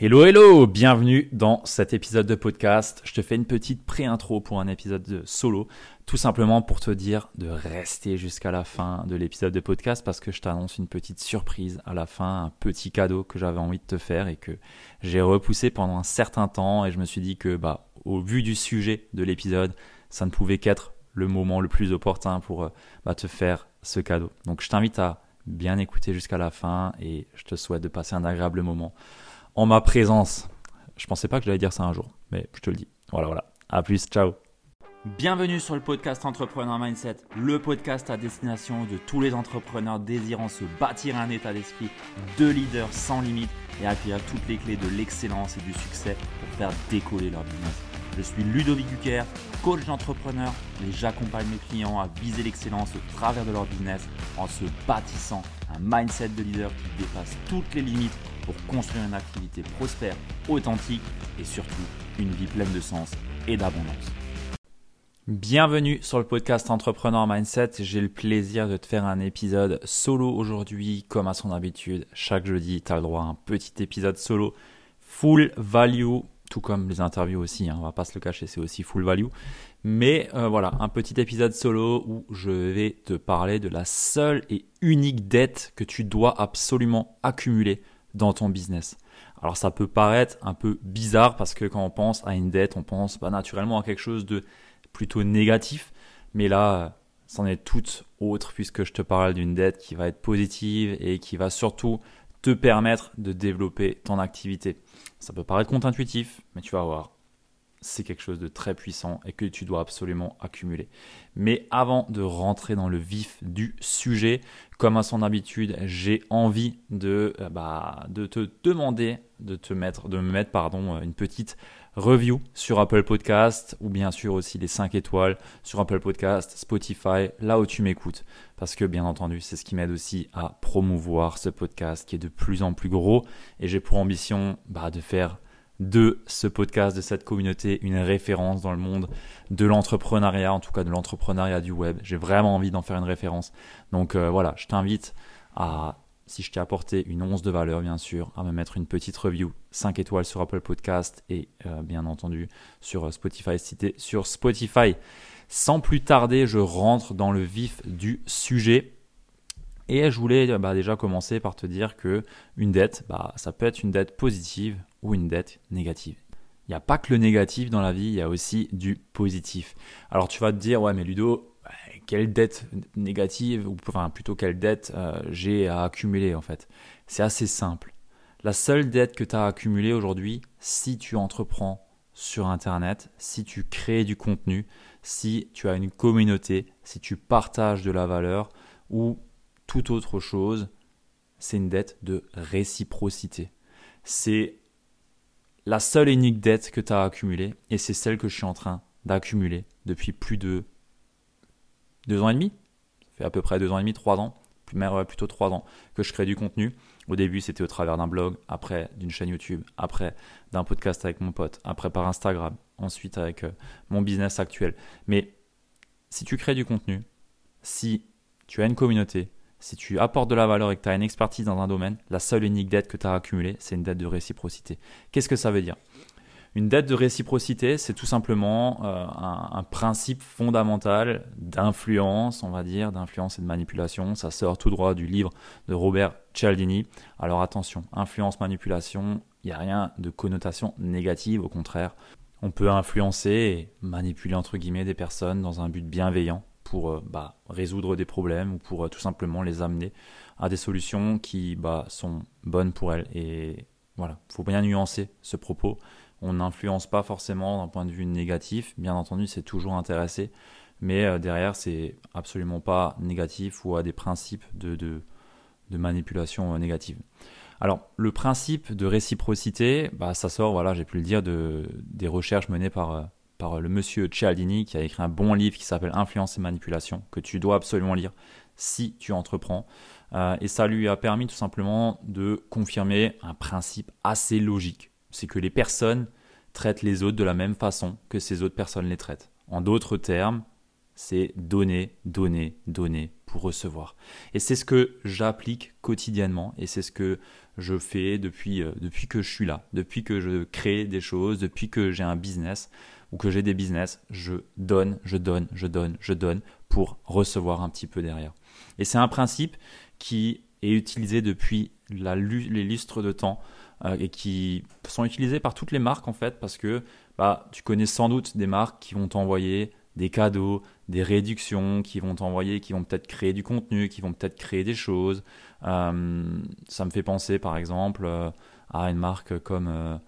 Hello, hello, bienvenue dans cet épisode de podcast. Je te fais une petite pré-intro pour un épisode de solo, tout simplement pour te dire de rester jusqu'à la fin de l'épisode de podcast parce que je t'annonce une petite surprise à la fin, un petit cadeau que j'avais envie de te faire et que j'ai repoussé pendant un certain temps et je me suis dit que, bah, au vu du sujet de l'épisode, ça ne pouvait qu'être le moment le plus opportun pour euh, bah, te faire ce cadeau. Donc je t'invite à bien écouter jusqu'à la fin et je te souhaite de passer un agréable moment en ma présence. Je pensais pas que j'allais dire ça un jour, mais je te le dis. Voilà, voilà. À plus, ciao. Bienvenue sur le podcast Entrepreneur Mindset, le podcast à destination de tous les entrepreneurs désirant se bâtir un état d'esprit de leader sans limite et acquérir toutes les clés de l'excellence et du succès pour faire décoller leur business. Je suis Ludovic Duquer, coach d'entrepreneur et j'accompagne mes clients à viser l'excellence au travers de leur business en se bâtissant un mindset de leader qui dépasse toutes les limites pour construire une activité prospère, authentique et surtout une vie pleine de sens et d'abondance. Bienvenue sur le podcast Entrepreneur Mindset. J'ai le plaisir de te faire un épisode solo aujourd'hui, comme à son habitude. Chaque jeudi, tu as le droit à un petit épisode solo, full value, tout comme les interviews aussi. Hein, on va pas se le cacher, c'est aussi full value. Mais euh, voilà, un petit épisode solo où je vais te parler de la seule et unique dette que tu dois absolument accumuler dans ton business. Alors ça peut paraître un peu bizarre parce que quand on pense à une dette, on pense naturellement à quelque chose de plutôt négatif. Mais là, c'en est tout autre puisque je te parle d'une dette qui va être positive et qui va surtout te permettre de développer ton activité. Ça peut paraître contre-intuitif, mais tu vas voir, c'est quelque chose de très puissant et que tu dois absolument accumuler. Mais avant de rentrer dans le vif du sujet, comme à son habitude, j'ai envie de, euh, bah, de te demander de te mettre, de me mettre pardon, une petite review sur Apple Podcast ou bien sûr aussi les 5 étoiles sur Apple Podcast, Spotify, là où tu m'écoutes. Parce que bien entendu, c'est ce qui m'aide aussi à promouvoir ce podcast qui est de plus en plus gros et j'ai pour ambition bah, de faire de ce podcast, de cette communauté, une référence dans le monde de l'entrepreneuriat, en tout cas de l'entrepreneuriat du web. J'ai vraiment envie d'en faire une référence. Donc euh, voilà, je t'invite à, si je t'ai apporté une once de valeur, bien sûr, à me mettre une petite review 5 étoiles sur Apple Podcast et euh, bien entendu sur euh, Spotify, cité sur Spotify. Sans plus tarder, je rentre dans le vif du sujet. Et je voulais bah, déjà commencer par te dire que une dette, bah, ça peut être une dette positive ou une dette négative. Il n'y a pas que le négatif dans la vie, il y a aussi du positif. Alors tu vas te dire, ouais mais Ludo, quelle dette négative, ou enfin plutôt quelle dette euh, j'ai à accumuler en fait C'est assez simple. La seule dette que tu as accumulée aujourd'hui, si tu entreprends sur Internet, si tu crées du contenu, si tu as une communauté, si tu partages de la valeur ou toute autre chose, c'est une dette de réciprocité. C'est la seule et unique dette que tu as accumulée, et c'est celle que je suis en train d'accumuler depuis plus de deux ans et demi. Ça fait à peu près deux ans et demi, trois ans, plutôt trois ans que je crée du contenu. Au début, c'était au travers d'un blog, après d'une chaîne YouTube, après d'un podcast avec mon pote, après par Instagram, ensuite avec euh, mon business actuel. Mais si tu crées du contenu, si tu as une communauté, si tu apportes de la valeur et que tu as une expertise dans un domaine, la seule unique dette que tu as accumulée, c'est une dette de réciprocité. Qu'est-ce que ça veut dire? Une dette de réciprocité, c'est tout simplement euh, un, principe fondamental d'influence, on va dire, d'influence et de manipulation. Ça sort tout droit du livre de Robert Cialdini. Alors attention, influence, manipulation, il n'y a rien de connotation négative, au contraire. On peut influencer et manipuler entre guillemets des personnes dans un but bienveillant pour euh, bah, résoudre des problèmes ou pour euh, tout simplement les amener à des solutions qui bah, sont bonnes pour elles. Et voilà, il faut bien nuancer ce propos. On n'influence pas forcément d'un point de vue négatif. Bien entendu, c'est toujours intéressé. Mais euh, derrière, c'est absolument pas négatif ou à des principes de, de, manipulation négative. Alors, le principe de réciprocité, bah, ça sort, voilà, j'ai pu le dire, de, des recherches menées par le monsieur Cialdini qui a écrit un bon livre qui s'appelle Influence et manipulation que tu dois absolument lire si tu entreprends. Euh, et ça lui a permis tout simplement de confirmer un principe assez logique. C'est que les personnes traitent les autres de la même façon que ces autres personnes les traitent. En d'autres termes, c'est donner, donner, donner pour recevoir. Et c'est ce que j'applique quotidiennement et c'est ce que je fais depuis, euh, depuis que je suis là, depuis que je crée des choses, depuis que j'ai un business ou que j'ai des business, je donne, je donne, je donne, je donne pour recevoir un petit peu derrière. Et c'est un principe qui est utilisé depuis la, les lustres de temps euh, et qui sont utilisés par toutes les marques en fait parce que bah, tu connais sans doute des marques qui vont t'envoyer des cadeaux, des réductions, qui vont t'envoyer, qui vont peut-être créer du contenu, qui vont peut-être créer des choses. Euh, ça me fait penser par exemple euh, à une marque comme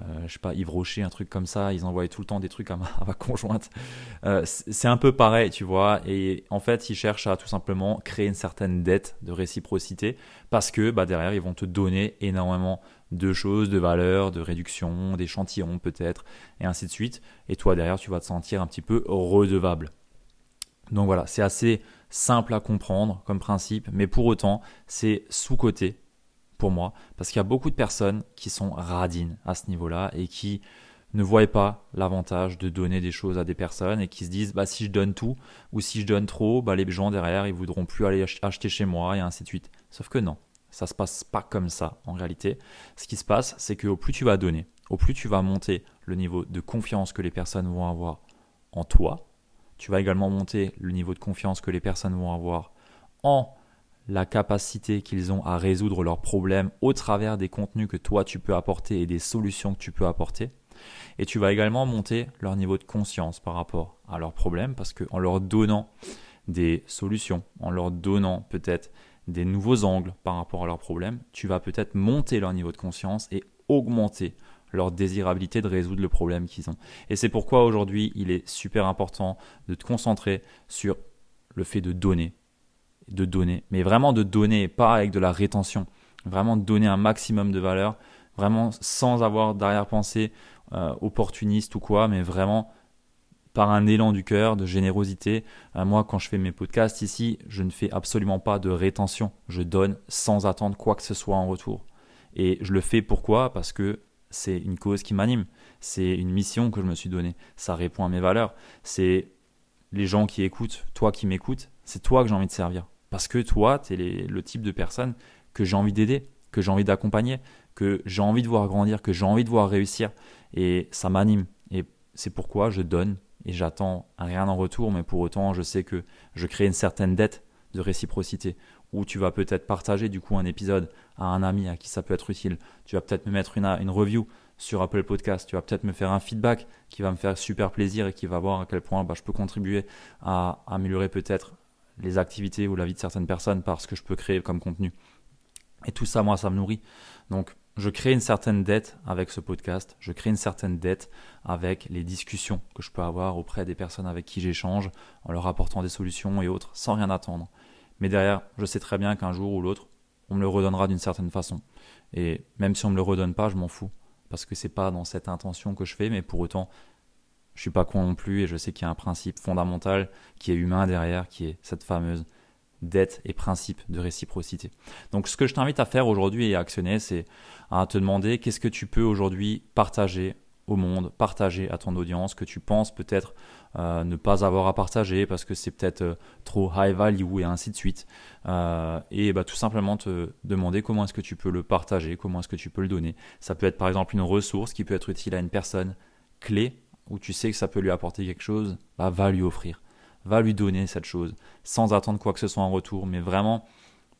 euh, je sais pas, Yves Rocher, un truc comme ça, ils envoyaient tout le temps des trucs à ma, conjointe. Euh, c'est un peu pareil, tu vois. Et en fait, ils cherchent à tout simplement créer une certaine dette de réciprocité parce que bah, derrière, ils vont te donner énormément de choses, de valeurs, de réductions, d'échantillons peut-être, et ainsi de suite. Et toi, derrière, tu vas te sentir un petit peu redevable. Donc voilà, c'est assez simple à comprendre comme principe, mais pour autant, c'est sous-côté moi, parce qu'il y a beaucoup de personnes qui sont radines à ce niveau-là et qui ne voient pas l'avantage de donner des choses à des personnes et qui se disent bah si je donne tout ou si je donne trop, bah les gens derrière ils voudront plus aller acheter chez moi et ainsi de suite. Sauf que non, ça se passe pas comme ça en réalité. Ce qui se passe, c'est que au plus tu vas donner, au plus tu vas monter le niveau de confiance que les personnes vont avoir en toi, tu vas également monter le niveau de confiance que les personnes vont avoir en la capacité qu'ils ont à résoudre leurs problèmes au travers des contenus que toi tu peux apporter et des solutions que tu peux apporter. Et tu vas également monter leur niveau de conscience par rapport à leurs problèmes parce qu'en leur donnant des solutions, en leur donnant peut-être des nouveaux angles par rapport à leurs problèmes, tu vas peut-être monter leur niveau de conscience et augmenter leur désirabilité de résoudre le problème qu'ils ont. Et c'est pourquoi aujourd'hui, il est super important de te concentrer sur le fait de donner, de donner, mais vraiment de donner, pas avec de la rétention, vraiment donner un maximum de valeur, vraiment sans avoir d'arrière-pensée euh, opportuniste ou quoi, mais vraiment par un élan du cœur, de générosité. Euh, moi, quand je fais mes podcasts ici, je ne fais absolument pas de rétention. Je donne sans attendre quoi que ce soit en retour. Et je le fais pourquoi? Parce que c'est une cause qui m'anime. C'est une mission que je me suis donnée. Ça répond à mes valeurs. C'est les gens qui écoutent, toi qui m'écoutes, c'est toi que j'ai envie de servir. Parce que toi, tu es le type de personne que j'ai envie d'aider, que j'ai envie d'accompagner, que j'ai envie de voir grandir, que j'ai envie de voir réussir. Et ça m'anime. Et c'est pourquoi je donne et j'attends rien en retour, mais pour autant, je sais que je crée une certaine dette de réciprocité où tu vas peut-être partager du coup un épisode à un ami à qui ça peut être utile. Tu vas peut-être me mettre une, review sur Apple Podcast. Tu vas peut-être me faire un feedback qui va me faire super plaisir et qui va voir à quel point bah, je peux contribuer à améliorer peut-être les activités ou la vie de certaines personnes par ce que je peux créer comme contenu. Et tout ça, moi, ça me nourrit. Donc, je crée une certaine dette avec ce podcast, je crée une certaine dette avec les discussions que je peux avoir auprès des personnes avec qui j'échange, en leur apportant des solutions et autres, sans rien attendre. Mais derrière, je sais très bien qu'un jour ou l'autre, on me le redonnera d'une certaine façon. Et même si on ne me le redonne pas, je m'en fous. Parce que c'est pas dans cette intention que je fais, mais pour autant, je suis pas con non plus et je sais qu'il y a un principe fondamental qui est humain derrière, qui est cette fameuse dette et principe de réciprocité. Donc ce que je t'invite à faire aujourd'hui et à actionner, c'est à te demander qu'est-ce que tu peux aujourd'hui partager au monde, partager à ton audience, que tu penses peut-être euh, ne pas avoir à partager parce que c'est peut-être euh, trop high value et ainsi de suite. Euh, et bah, tout simplement te demander comment est-ce que tu peux le partager, comment est-ce que tu peux le donner. Ça peut être par exemple une ressource qui peut être utile à une personne clé où tu sais que ça peut lui apporter quelque chose, bah, va lui offrir, va lui donner cette chose, sans attendre quoi que ce soit en retour. Mais vraiment,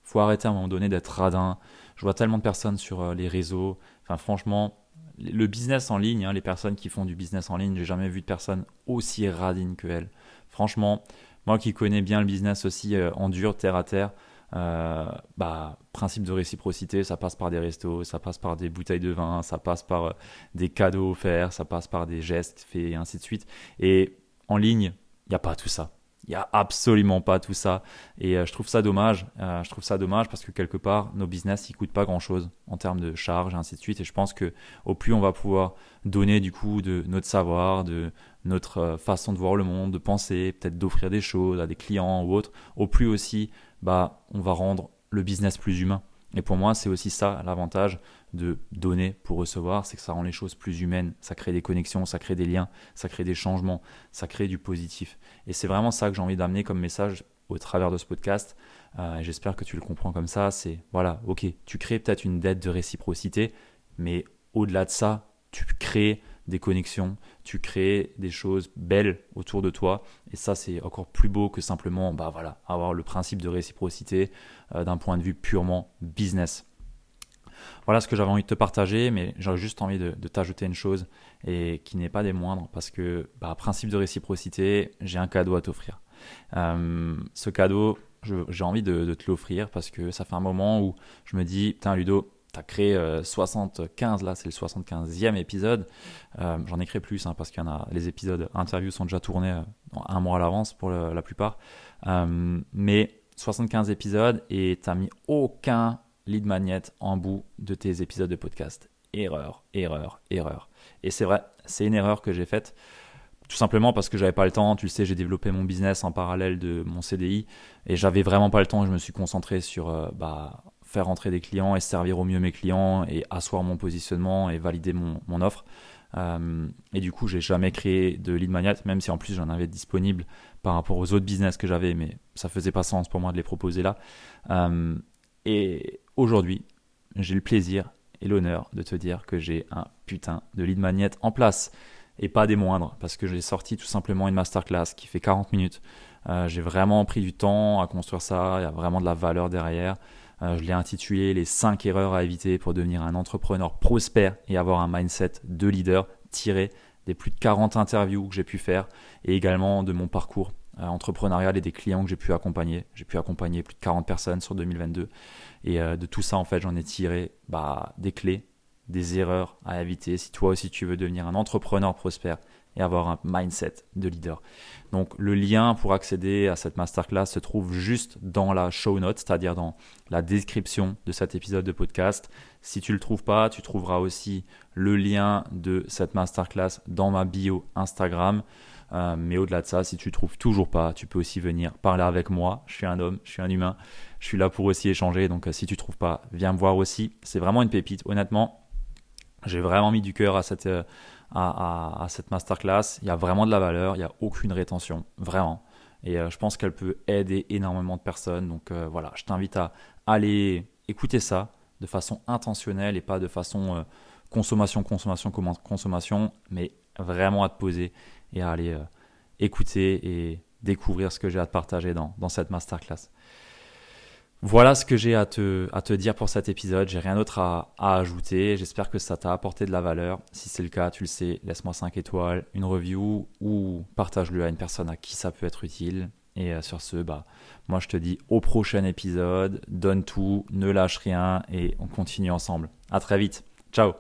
faut arrêter à un moment donné d'être radin. Je vois tellement de personnes sur euh, les réseaux. Enfin, franchement, le business en ligne, hein, les personnes qui font du business en ligne, j'ai jamais vu de personne aussi radine que elles. Franchement, moi qui connais bien le business aussi euh, en dur, terre à terre, euh, bah, principe de réciprocité, ça passe par des restos, ça passe par des bouteilles de vin, ça passe par euh, des cadeaux offerts, ça passe par des gestes faits et ainsi de suite. Et en ligne, il n'y a pas tout ça. Il n'y a absolument pas tout ça. Et euh, je trouve ça dommage. je trouve ça dommage parce que quelque part, nos business, ils coûtent pas grand chose en termes de charges et ainsi de suite. Et je pense que au plus on va pouvoir donner du coup de notre savoir, de notre façon de voir le monde, de penser, peut-être d'offrir des choses à des clients ou autres, au plus aussi bah, on va rendre le business plus humain. Et pour moi, c'est aussi ça l'avantage de donner pour recevoir, c'est que ça rend les choses plus humaines, ça crée des connexions, ça crée des liens, ça crée des changements, ça crée du positif. Et c'est vraiment ça que j'ai envie d'amener comme message au travers de ce podcast. Euh, j'espère que tu le comprends comme ça. C'est voilà, ok, tu crées peut-être une dette de réciprocité, mais au-delà de ça, tu crées des connexions, tu crées des choses belles autour de toi. Et ça, c'est encore plus beau que simplement bah voilà, avoir le principe de réciprocité euh, d'un point de vue purement business. Voilà ce que j'avais envie de te partager, mais j'aurais juste envie de, t'ajouter une chose et qui n'est pas des moindres parce que, bah, principe de réciprocité, j'ai un cadeau à t'offrir. Euh, ce cadeau, j'ai envie de, te l'offrir parce que ça fait un moment où je me dis, putain Ludo, tu as créé 75, euh, là c'est le 75e épisode. Euh, j'en ai créé plus hein, parce qu'il y en a, les épisodes interviews sont déjà tournés un mois à l'avance pour la plupart. mais 75 épisodes et tu mis aucun lead magnet en bout de tes épisodes de podcast. Erreur, erreur, erreur. Et c'est vrai, c'est une erreur que j'ai faite. Tout simplement parce que j'avais pas le temps. Tu le sais, j'ai développé mon business en parallèle de mon CDI et j'avais vraiment pas le temps. Je me suis concentré sur euh, bah, faire rentrer des clients et servir au mieux mes clients et asseoir mon positionnement et valider mon, offre. Euh, et du coup, j'ai jamais créé de lead magnet, même si en plus j'en avais disponible par rapport aux autres business que j'avais, mais ça faisait pas sens pour moi de les proposer là. Euh, et aujourd'hui, j'ai le plaisir et l'honneur de te dire que j'ai un putain de lead magnet en place. Et pas des moindres, parce que j'ai sorti tout simplement une masterclass qui fait 40 minutes. Euh, j'ai vraiment pris du temps à construire ça, il y a vraiment de la valeur derrière. Euh, je l'ai intitulé Les 5 erreurs à éviter pour devenir un entrepreneur prospère et avoir un mindset de leader tiré des plus de 40 interviews que j'ai pu faire et également de mon parcours euh, entrepreneurial et des clients que j'ai pu accompagner. J'ai pu accompagner plus de 40 personnes sur 2022. Et euh, de tout ça, en fait, j'en ai tiré bah, des clés, des erreurs à éviter si toi aussi tu veux devenir un entrepreneur prospère et avoir un mindset de leader. Donc le lien pour accéder à cette masterclass se trouve juste dans la show note, c'est-à-dire dans la description de cet épisode de podcast. Si tu ne le trouves pas, tu trouveras aussi le lien de cette masterclass dans ma bio Instagram. Euh, mais au-delà de ça, si tu ne trouves toujours pas, tu peux aussi venir parler avec moi. Je suis un homme, je suis un humain. Je suis là pour aussi échanger. Donc euh, si tu ne trouves pas, viens me voir aussi. C'est vraiment une pépite. Honnêtement, j'ai vraiment mis du cœur à cette, euh, à, cette masterclass. Il y a vraiment de la valeur. Il n'y a aucune rétention. Vraiment. Et je pense qu'elle peut aider énormément de personnes. Donc voilà, je t'invite à aller écouter ça de façon intentionnelle et pas de façon consommation, consommation, consommation, mais vraiment à te poser et à aller euh, écouter et découvrir ce que j'ai à te partager dans, dans cette masterclass. Voilà ce que j'ai à te, dire pour cet épisode. J'ai rien d'autre à, à ajouter. J'espère que ça t'a apporté de la valeur. Si c'est le cas, tu le sais, laisse-moi 5 étoiles, une review ou partage-le à une personne à qui ça peut être utile. Et euh, sur ce, bah, moi je te dis au prochain épisode. Donne tout, ne lâche rien et on continue ensemble. À très vite. Ciao